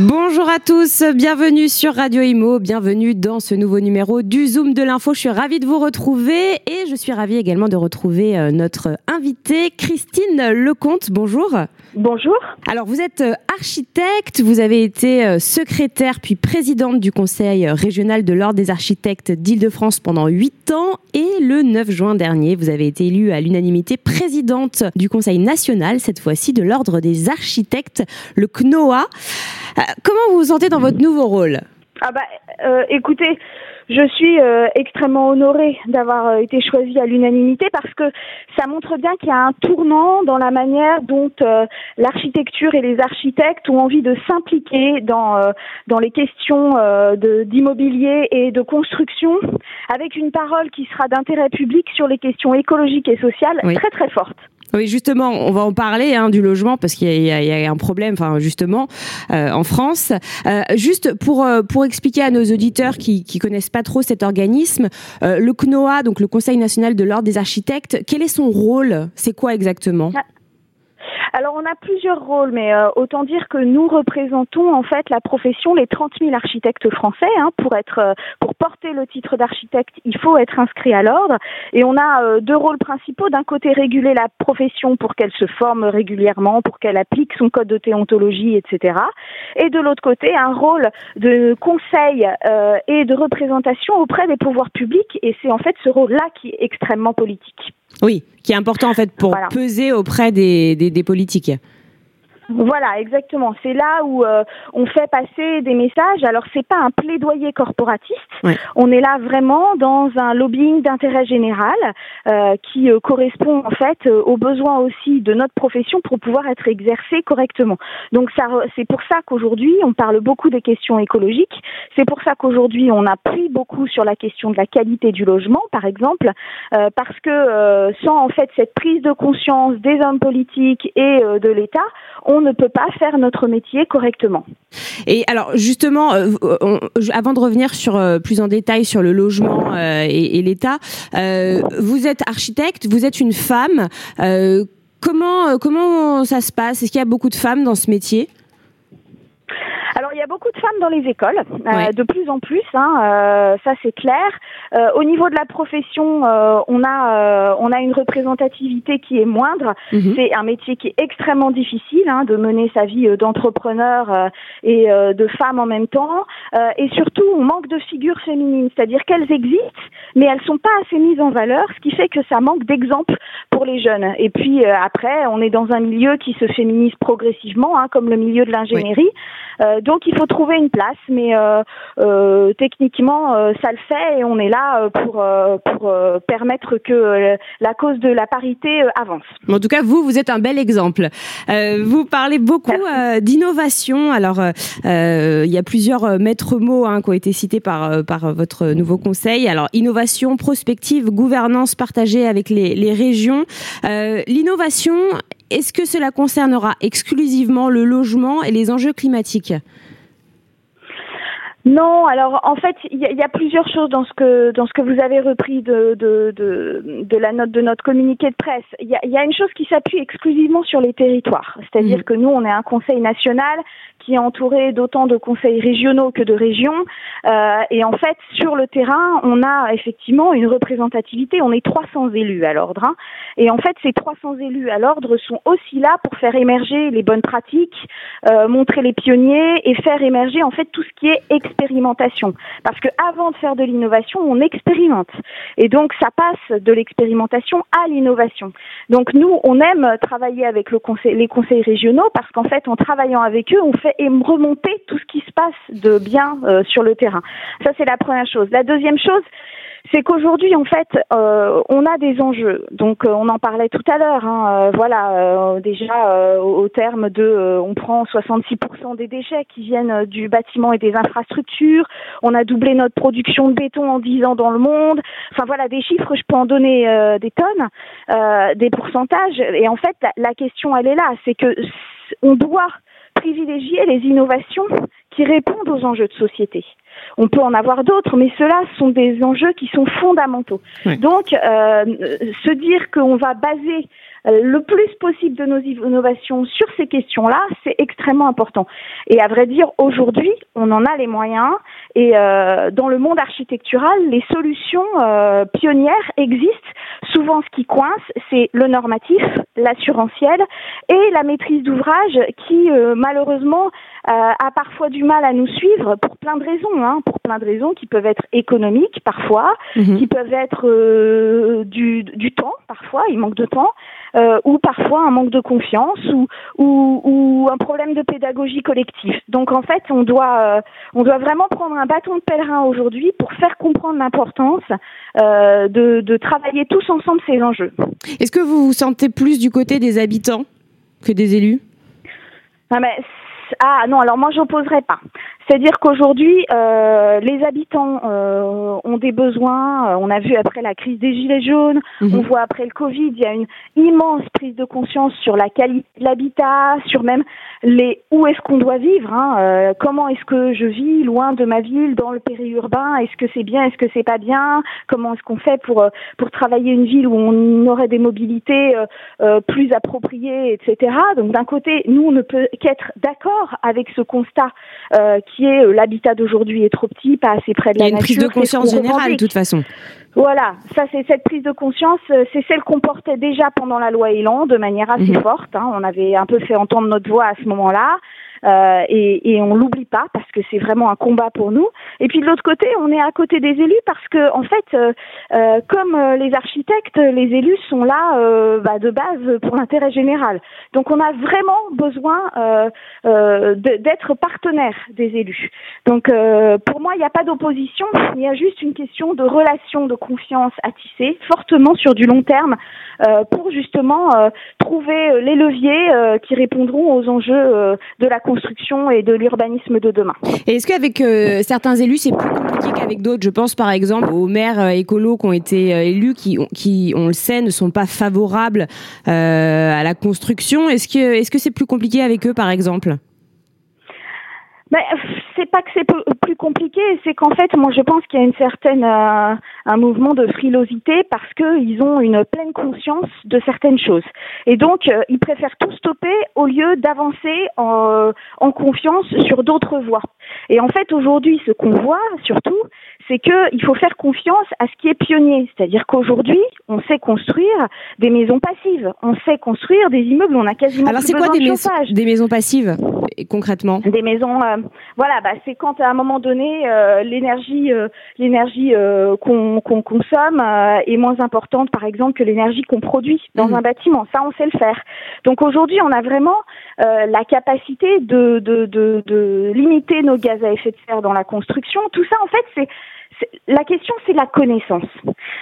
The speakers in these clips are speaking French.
Bonjour à tous, bienvenue sur Radio Imo, bienvenue dans ce nouveau numéro du Zoom de l'info. Je suis ravie de vous retrouver et je suis ravie également de retrouver euh, notre invitée Christine Lecomte. Bonjour. Bonjour. Alors vous êtes euh, architecte, vous avez été euh, secrétaire puis présidente du conseil régional de l'ordre des architectes d'Île-de-France pendant 8 ans et le 9 juin dernier, vous avez été élue à l'unanimité présidente du conseil national, cette fois-ci de l'ordre des architectes, le CNOA. Comment vous vous sentez dans votre nouveau rôle Ah bah écoutez, je suis euh, extrêmement honorée d'avoir euh, été choisie à l'unanimité parce que ça montre bien qu'il y a un tournant dans la manière dont euh, l'architecture et les architectes ont envie de s'impliquer dans dans les questions d'immobilier et de construction avec une parole qui sera d'intérêt public sur les questions écologiques et sociales très très forte. Oui, justement, on va en parler hein, du logement parce qu'il y, a un problème, enfin justement, euh, en France. Euh, juste pour euh, pour expliquer à nos auditeurs qui qui connaissent pas trop cet organisme, le CNOA, donc le Conseil national de l'ordre des architectes, quel est son rôle? C'est quoi exactement? Alors on a plusieurs rôles, mais euh, autant dire que nous représentons en fait la profession, les 30 000 architectes français. Hein, pour être, euh, pour porter le titre d'architecte, il faut être inscrit à l'ordre. Et on a euh, deux rôles principaux. D'un côté, réguler la profession pour qu'elle se forme régulièrement, pour qu'elle applique son code de déontologie, etc. Et de l'autre côté, un rôle de conseil et de représentation auprès des pouvoirs publics. Et c'est en fait ce rôle-là qui est extrêmement politique. Oui, qui est important en fait pour peser auprès des, des, des politiques. Voilà, exactement. C'est là où euh, on fait passer des messages. Alors c'est pas un plaidoyer corporatiste. On est là vraiment dans un lobbying d'intérêt général euh, qui euh, correspond en fait aux besoins aussi de notre profession pour pouvoir être exercé correctement. Donc ça, c'est pour ça qu'aujourd'hui on parle beaucoup des questions écologiques. C'est pour ça qu'aujourd'hui on a pris beaucoup sur la question de la qualité du logement, par exemple, parce que sans en fait cette prise de conscience des hommes politiques et de l'État, on on ne peut pas faire notre métier correctement. Et alors justement, euh, avant de revenir sur euh, plus en détail sur le logement euh, et, l'État, vous êtes architecte, vous êtes une femme. comment comment ça se passe? Est-ce qu'il y a beaucoup de femmes dans ce métier? Il y a beaucoup de femmes dans les écoles, euh, de plus en plus, hein, euh, ça c'est clair. Euh, au niveau de la profession, on a on a une représentativité qui est moindre. Mhm. C'est un métier qui est extrêmement difficile hein, de mener sa vie d'entrepreneur et de femme en même temps. et surtout, on manque de figures féminines, c'est-à-dire qu'elles existent, mais elles sont pas assez mises en valeur, ce qui fait que ça manque d'exemples pour les jeunes. Et puis après, on est dans un milieu qui se féminise progressivement, hein, comme le milieu de l'ingénierie. Donc il faut trouver une place, mais euh, euh, techniquement euh, ça le fait et on est là pour pour permettre que la cause de la parité avance. En tout cas, vous vous êtes un bel exemple. vous parlez beaucoup d'innovation. Alors il y a plusieurs maîtres mots hein, qui ont été cités par par votre nouveau conseil. Alors innovation, prospective, gouvernance partagée avec les, les régions. L'innovation est-ce que cela concernera exclusivement le logement et les enjeux climatiques? Non, alors en fait, il y, a plusieurs choses dans ce que dans ce que vous avez repris de de, de, de la note de notre communiqué de presse. Il y a, y a, une chose qui s'appuie exclusivement sur les territoires, c'est-à-dire mmh. que nous, on est un conseil national qui est entouré d'autant de conseils régionaux que de régions. Euh, et en fait, sur le terrain, on a effectivement une représentativité. On est 300 élus à l'ordre. Hein. Et en fait, ces 300 élus à l'ordre sont aussi là pour faire émerger les bonnes pratiques, euh, montrer les pionniers et faire émerger en fait tout ce qui est expérimentation. Parce que avant de faire de l'innovation, on expérimente. Et donc, ça passe de l'expérimentation à l'innovation. Donc, nous, on aime travailler avec les conseils régionaux parce qu'en fait, en travaillant avec eux, on fait remonter tout ce qui se passe de bien euh, sur le terrain. Ça, c'est la première chose. La deuxième chose, c'est qu'aujourd'hui, en fait, euh, on a des enjeux. Donc, euh, on en parlait tout à l'heure. Hein, voilà, déjà au terme de, on prend 66% des déchets qui viennent du bâtiment et des infrastructures. On a doublé notre production de béton en 10 ans dans le monde. Enfin voilà, des chiffres, je peux en donner des tonnes, des pourcentages. Et en fait, la, la question, elle est là, c'est que on doit privilégier les innovations qui répondent aux enjeux de société. On peut en avoir d'autres, mais ceux-là sont des enjeux qui sont fondamentaux. Donc, euh, se dire qu'on va baser le plus possible de nos innovations sur ces questions-là, c'est extrêmement important. Et à vrai dire, aujourd'hui, on en a les moyens. Et euh, dans le monde architectural, les solutions euh, pionnières existent. Souvent, ce qui coince, c'est le normatif, l'assurantiel et la maîtrise d'ouvrage qui, malheureusement, a parfois du mal à nous suivre pour plein de raisons, hein, pour plein de raisons qui peuvent être économiques parfois, mhm. qui peuvent être du, du temps parfois, il manque de temps, euh, ou parfois un manque de confiance ou, ou, ou, un problème de pédagogie collective. Donc en fait, on doit, euh, on doit vraiment prendre un bâton de pèlerin aujourd'hui pour faire comprendre l'importance euh, de, de travailler tous ensemble ces enjeux. Est-ce que vous vous sentez plus du côté des habitants que des élus? Ah, mais ah non, alors moi j'opposerais pas. C'est-à-dire qu'aujourd'hui, euh, les habitants euh, ont des besoins. Euh, on a vu après la crise des gilets jaunes, mhm. on voit après le Covid, il y a une immense prise de conscience sur la qualité de l'habitat, sur même les où est-ce qu'on doit vivre, hein, euh, comment est-ce que je vis loin de ma ville, dans le périurbain, est-ce que c'est bien, est-ce que c'est pas bien, comment est-ce qu'on fait pour pour travailler une ville où on aurait des mobilités plus appropriées, etc. Donc d'un côté, nous on ne peut qu'être d'accord avec ce constat qui euh, l'habitat d'aujourd'hui est trop petit, pas assez près de la nature. Il y a une prise de conscience générale, de toute façon. Voilà, ça c'est cette prise de conscience, euh, c'est celle qu'on portait déjà pendant la loi Elan de manière assez mhm. forte. Hein. On avait un peu fait entendre notre voix à ce moment-là. Euh, et, et on l'oublie pas parce que c'est vraiment un combat pour nous. Et puis de l'autre côté, on est à côté des élus parce que en fait, euh, euh comme euh, les architectes, les élus sont là euh, bah, de base pour l'intérêt général. Donc on a vraiment besoin d'être partenaire des élus. Donc pour moi, il n'y a pas d'opposition, il y a juste une question de relation de confiance à tisser fortement sur du long terme pour justement trouver les leviers qui répondront aux enjeux de la construction et de l'urbanisme de demain. Et est-ce qu'avec euh, certains élus, c'est plus compliqué qu'avec d'autres? Je pense par exemple aux maires euh, écolos qui ont été euh, élus, qui, qui, on le sait, ne sont pas favorables à la construction. Est-ce que est-ce que c'est plus compliqué avec eux, par exemple? Mais c'est pas que c'est plus compliqué, c'est qu'en fait, moi, je pense qu'il y a une certaine euh, un mouvement de frilosité parce que ils ont une pleine conscience de certaines choses, et donc euh, ils préfèrent tout stopper au lieu d'avancer en, en confiance sur d'autres voies. Et en fait, aujourd'hui, ce qu'on voit surtout, c'est que il faut faire confiance à ce qui est pionnier, c'est-à-dire qu'aujourd'hui, on sait construire des maisons passives, on sait construire des immeubles, on a quasiment Alors c'est quoi des, maisons, des maisons passives concrètement? Des maisons, euh, voilà, bah, c'est quand à un moment donné euh, l'énergie, euh, l'énergie qu'on consomme est moins importante, par exemple, que l'énergie qu'on produit dans mmh. un bâtiment. Ça, on sait le faire. Donc aujourd'hui, on a vraiment la capacité de, de, de, de limiter nos gaz à effet de serre dans la construction. Tout ça, en fait, c'est la question, c'est la connaissance.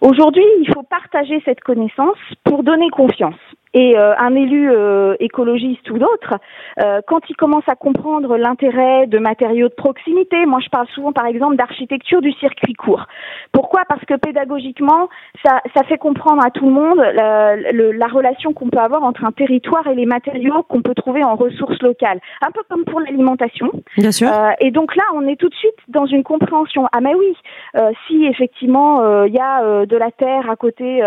Aujourd'hui, il faut partager cette connaissance pour donner confiance. Et euh, un élu euh, écologiste ou d'autre, euh, quand il commence à comprendre l'intérêt de matériaux de proximité, moi je parle souvent par exemple d'architecture du circuit court. Pourquoi? Parce que pédagogiquement, ça, ça, fait comprendre à tout le monde la, la relation qu'on peut avoir entre un territoire et les matériaux qu'on peut trouver en ressources locales. Un peu comme pour l'alimentation. Bien sûr. et donc là, on est tout de suite dans une compréhension. Ah mais oui, si effectivement il y a de la terre à côté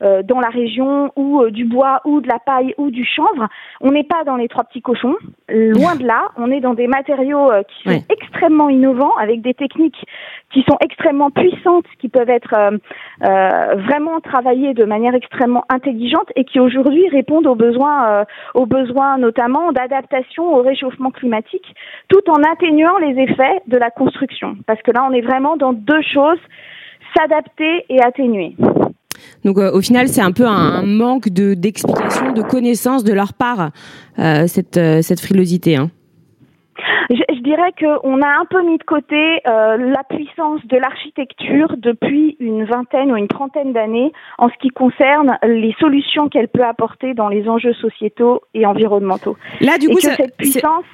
dans la région ou du bois ou de la paille ou du chanvre. On n'est pas dans les trois petits cochons, loin de là. On est dans des matériaux euh, qui sont extrêmement innovants, avec des techniques qui sont extrêmement puissantes, qui peuvent être euh, euh, vraiment travaillées de manière extrêmement intelligente et qui aujourd'hui répondent aux besoins, aux besoins notamment d'adaptation au réchauffement climatique, tout en atténuant les effets de la construction. Parce que là, on est vraiment dans deux choses s'adapter et atténuer. Donc euh, au final, c'est un peu un, manque de d'explication, de connaissance de leur part, euh, cette, euh, cette frilosité. Hein. Je, dirais qu'on a un peu mis de côté euh, la puissance de l'architecture depuis une vingtaine ou une trentaine d'années en ce qui concerne les solutions qu'elle peut apporter dans les enjeux sociétaux et environnementaux. Là, du coup, cette puissance,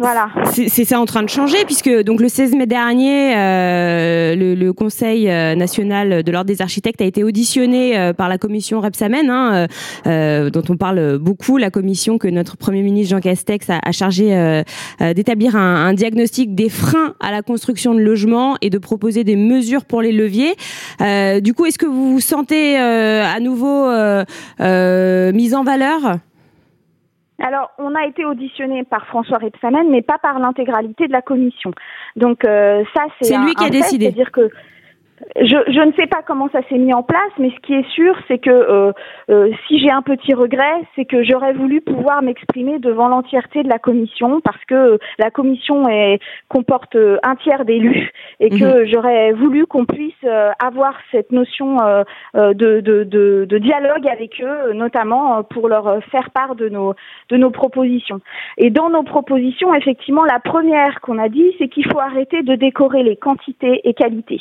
voilà. C'est ça en train de changer puisque donc le 16 mai dernier, le, Conseil national de l'ordre des architectes a été auditionné par la commission Repsamen, hein, dont on parle beaucoup, la commission que notre Premier ministre Jean Castex a, a chargé d'établir un, un, diagnostic des freins à la construction de logements et de proposer des mesures pour les leviers. du coup, est-ce que vous vous sentez à nouveau mise en valeur? Alors, on a été auditionné par François Repsamen, mais pas par l'intégralité de la commission. Donc, euh, ça, c'est lui qui a décidé. C'est-à-dire que je, je, ne sais pas comment ça s'est mis en place, mais ce qui est sûr, c'est que euh, euh, si j'ai un petit regret, c'est que j'aurais voulu pouvoir m'exprimer devant l'entièreté de la commission, parce que la commission est, comporte un tiers d'élus, et que mhm. j'aurais voulu qu'on puisse euh, avoir cette notion de, de, de, de, dialogue avec eux, notamment pour leur faire part de nos, de nos propositions. Et dans nos propositions, effectivement, la première qu'on a dit, c'est qu'il faut arrêter de décorer les quantités et qualités.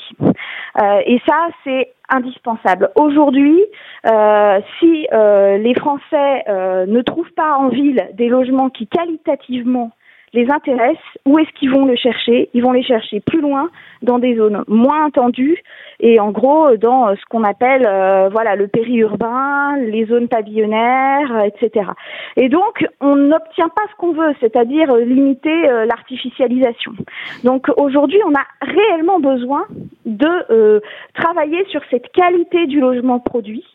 Euh, et ça, c'est indispensable. Aujourd'hui, euh, si euh, les Français ne trouvent pas en ville des logements qui qualitativement les intéressent, où est-ce qu'ils vont le chercher? Ils vont les chercher plus loin, dans des zones moins tendues, et en gros dans ce qu'on appelle voilà le périurbain, les zones pavillonnaires, etc. Et donc on n'obtient pas ce qu'on veut, c'est-à-dire limiter l'artificialisation. Donc aujourd'hui on a réellement besoin de euh, travailler sur cette qualité du logement produit.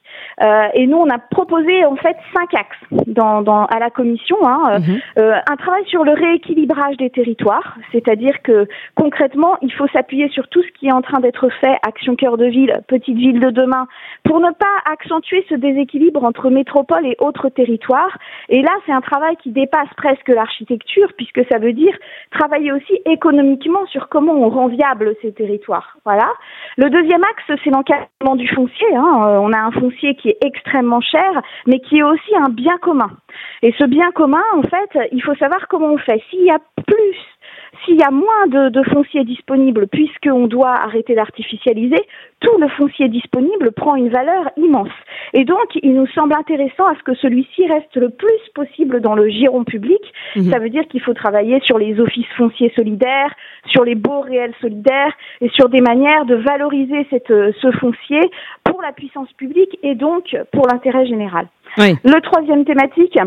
Euh, et nous, on a proposé en fait cinq axes dans, dans à la commission. Hein, euh, mhm. euh, un travail sur le rééquilibrage des territoires, c'est-à-dire que concrètement, il faut s'appuyer sur tout ce qui est en train d'être fait, action cœur de ville, petite ville de demain, pour ne pas accentuer ce déséquilibre entre métropole et autres territoires. Et là, c'est un travail qui dépasse presque l'architecture, puisque ça veut dire travailler aussi économiquement sur comment on rend viable ces territoires. Voilà. Le deuxième axe, c'est l'encadrement du foncier. Hein. On a un foncier qui est extrêmement cher, mais qui est aussi un bien commun. Et ce bien commun, en fait, il faut savoir comment on fait. S'il y a plus s'il y a moins de, de foncier disponible, puisqu'on doit arrêter d'artificialiser, tout le foncier disponible prend une valeur immense. Et donc, il nous semble intéressant à ce que celui-ci reste le plus possible dans le giron public. Mhm. Ça veut dire qu'il faut travailler sur les offices fonciers solidaires, sur les baux réels solidaires et sur des manières de valoriser cette, ce foncier pour la puissance publique et donc pour l'intérêt général. Le troisième thématique,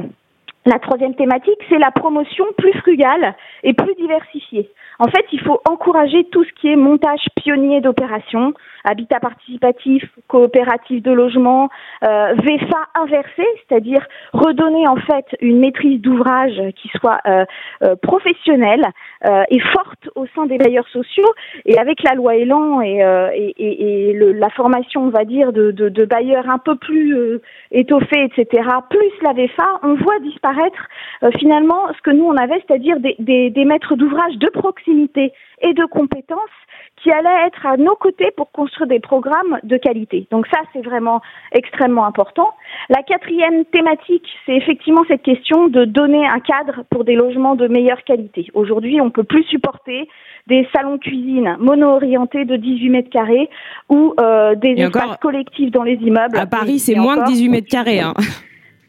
la troisième thématique, c'est la promotion plus frugale et plus diversifiée. En fait, il faut encourager tout ce qui est montage pionnier d'opérations, habitat participatif, coopératif de logement, euh, VFA inversé, c'est-à-dire redonner en fait une maîtrise d'ouvrage qui soit euh, euh, professionnelle euh, et forte au sein des bailleurs sociaux. Et avec la loi Elan et, la formation, on va dire, de bailleurs un peu plus étoffés, etc., plus la VFA, on voit disparaître finalement ce que nous on avait, c'est-à-dire des, des, des maîtres d'ouvrage de proximité et de compétences qui allaient être à nos côtés pour construire des programmes de qualité. Donc ça, c'est vraiment extrêmement important. La quatrième thématique, c'est effectivement cette question de donner un cadre pour des logements de meilleure qualité. Aujourd'hui, on peut plus supporter des salons cuisine mono-orientés de 18 mètres carrés ou euh, des espaces collectifs dans les immeubles. À Paris, c'est moins que 18 mètres carrés. Hein.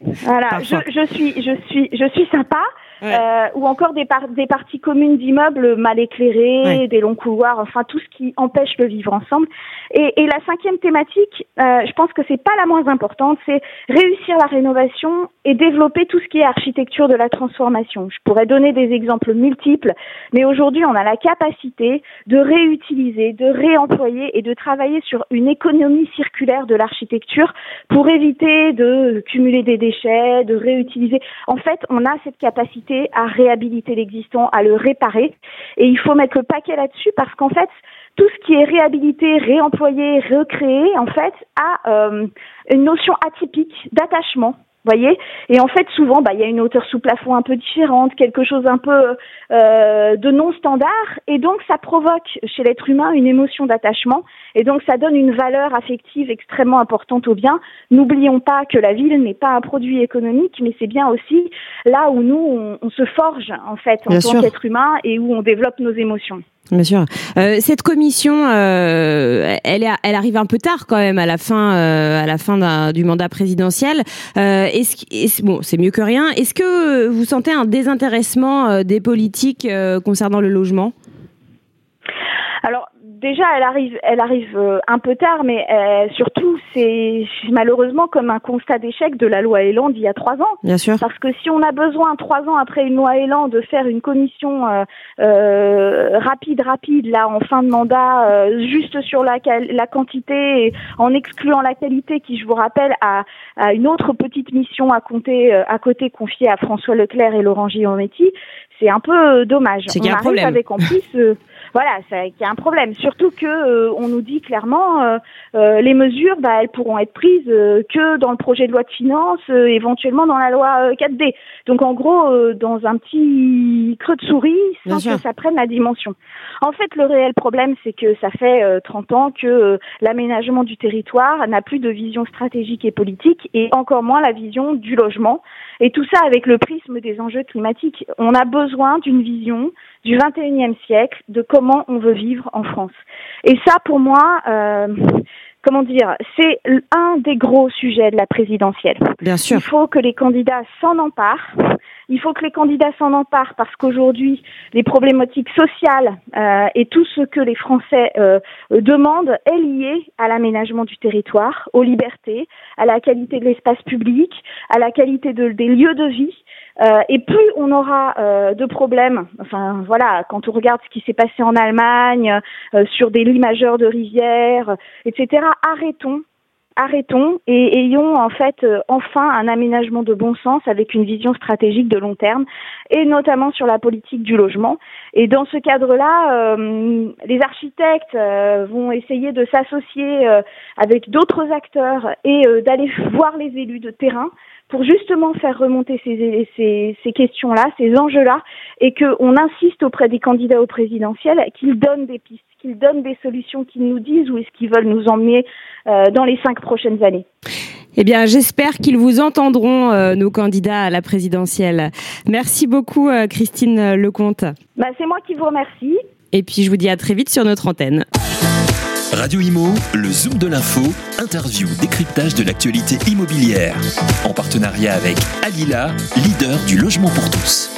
Voilà, je, je, suis, je suis, je suis sympa. Euh, ou encore des, des parties communes d'immeubles mal éclairées, des longs couloirs, enfin tout ce qui empêche le vivre ensemble. Et, et la cinquième thématique, euh, je pense que c'est pas la moins importante, c'est réussir la rénovation et développer tout ce qui est architecture de la transformation. Je pourrais donner des exemples multiples, mais aujourd'hui on a la capacité de réutiliser, de réemployer et de travailler sur une économie circulaire de l'architecture pour éviter de cumuler des déchets, de réutiliser. En fait, on a cette capacité à réhabiliter l'existant, à le réparer. Et il faut mettre le paquet là-dessus parce qu'en fait, tout ce qui est réhabilité, réemployé, recréé, en fait, a euh, une notion atypique d'attachement voyez Et en fait, souvent, bah, il y a une hauteur sous plafond un peu différente, quelque chose un peu euh, de non standard, et donc ça provoque chez l'être humain une émotion d'attachement, et donc ça donne une valeur affective extrêmement importante au bien. N'oublions pas que la ville n'est pas un produit économique, mais c'est bien aussi là où nous on, se forge en fait en tant qu'être humain et où on développe nos émotions. Bien sûr. Euh, cette commission, euh, elle, est, elle arrive un peu tard quand même à la fin, euh, à la fin du mandat présidentiel. Euh, est-ce, est bon, c'est mieux que rien. Est-ce que vous sentez un désintéressement euh, des politiques concernant le logement? Alors déjà, elle arrive, elle arrive euh, un peu tard, mais euh, surtout, c'est malheureusement comme un constat d'échec de la loi Elan d'il y a trois ans. Bien sûr. Parce que si on a besoin trois ans après une loi Elan de faire une commission euh, rapide, rapide, là en fin de mandat, juste sur la, la quantité, et en excluant la qualité, qui, je vous rappelle, a, a une autre petite mission à compter à côté confiée à François Leclerc et Laurent Giacometti, c'est un peu dommage. C'est qu'il y a un problème. avec en plus voilà, qu'il y a un problème. Surtout que euh, on nous dit clairement euh, euh, les mesures, bah, elles pourront être prises que dans le projet de loi de finances, éventuellement dans la loi 4D. Donc en gros, dans un petit creux de souris, sans que ça prenne la dimension. En fait, le réel problème, c'est que ça fait 30 ans que l'aménagement du territoire n'a plus de vision stratégique et politique, et encore moins la vision du logement. Et tout ça avec le prisme des enjeux climatiques. On a besoin d'une vision du 21e siècle de comment on veut vivre en France. Et ça, pour moi, euh, comment dire, c'est un des gros sujets de la présidentielle. Bien sûr. Il faut que les candidats s'en emparent. Il faut que les candidats s'en emparent parce qu'aujourd'hui, les problématiques sociales euh, et tout ce que les Français euh, demandent est lié à l'aménagement du territoire, aux libertés, à la qualité de l'espace public, à la qualité de, des lieux de vie. Euh, et plus on aura de problèmes, enfin voilà, quand on regarde ce qui s'est passé en Allemagne, sur des lits majeurs de rivières, etc., arrêtons arrêtons et ayons en fait enfin un aménagement de bon sens avec une vision stratégique de long terme et notamment sur la politique du logement. Et dans ce cadre-là, les architectes vont essayer de s'associer avec d'autres acteurs et d'aller voir les élus de terrain pour justement faire remonter ces questions-là, ces enjeux-là, et qu'on insiste auprès des candidats au présidentiel qu'ils donnent des pistes, qu'ils donnent des solutions, qu'ils nous disent où est-ce qu'ils veulent nous emmener euh, dans les cinq prochaines années. Eh bien, j'espère qu'ils vous entendront, euh, nos candidats à la présidentielle. Merci beaucoup, euh, Christine Lecomte. Bah, C'est moi qui vous remercie. Et puis, je vous dis à très vite sur notre antenne. Radio Imo, le Zoom de l'info, interview, décryptage de l'actualité immobilière. En partenariat avec Alila, leader du logement pour tous.